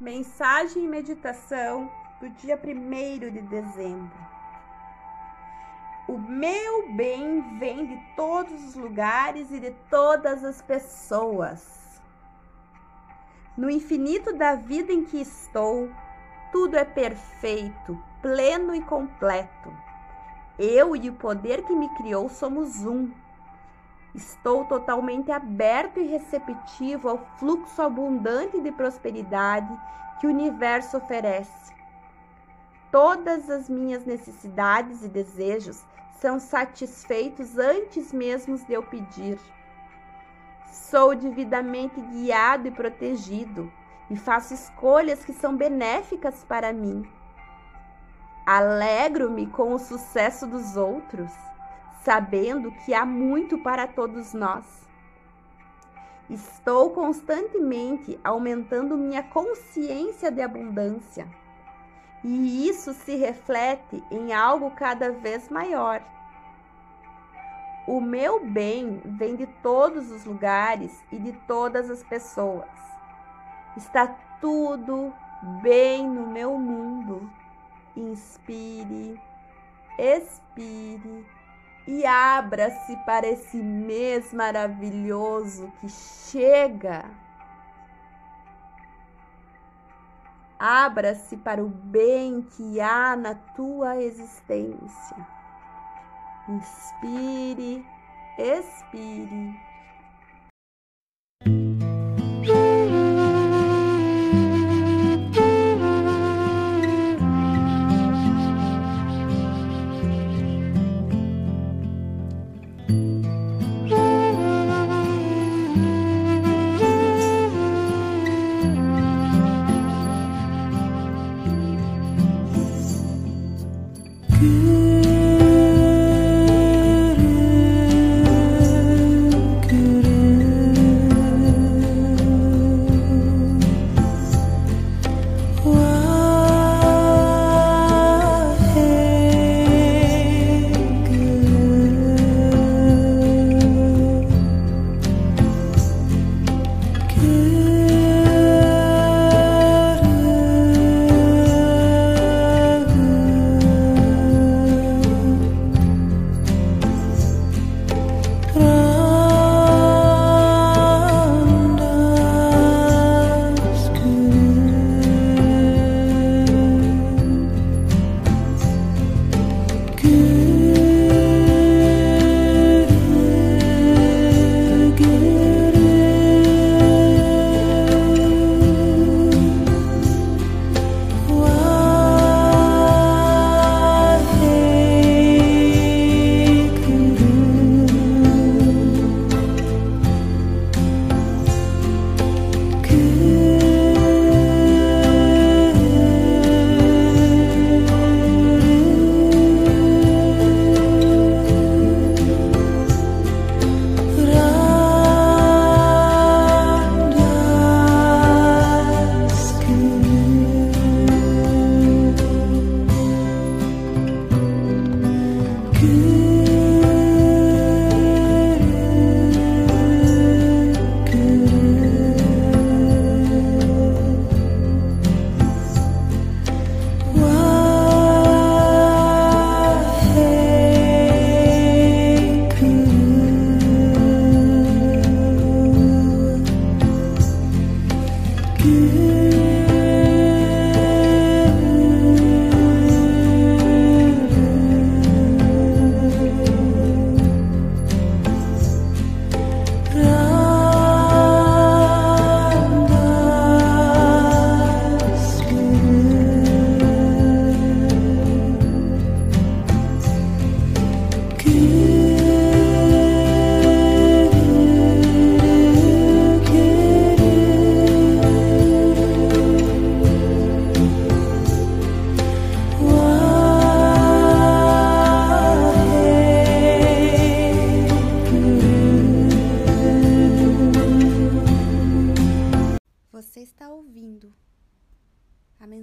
Mensagem e meditação do dia 1 de dezembro. O meu bem vem de todos os lugares e de todas as pessoas. No infinito da vida em que estou, tudo é perfeito, pleno e completo. Eu e o poder que me criou somos um. Estou totalmente aberto e receptivo ao fluxo abundante de prosperidade que o universo oferece. Todas as minhas necessidades e desejos são satisfeitos antes mesmo de eu pedir. Sou devidamente guiado e protegido e faço escolhas que são benéficas para mim. Alegro-me com o sucesso dos outros sabendo que há muito para todos nós. Estou constantemente aumentando minha consciência de abundância, e isso se reflete em algo cada vez maior. O meu bem vem de todos os lugares e de todas as pessoas. Está tudo bem no meu mundo. Inspire, expire e abra-se para esse mês maravilhoso que chega. Abra-se para o bem que há na tua existência. Inspire, expire. you. you.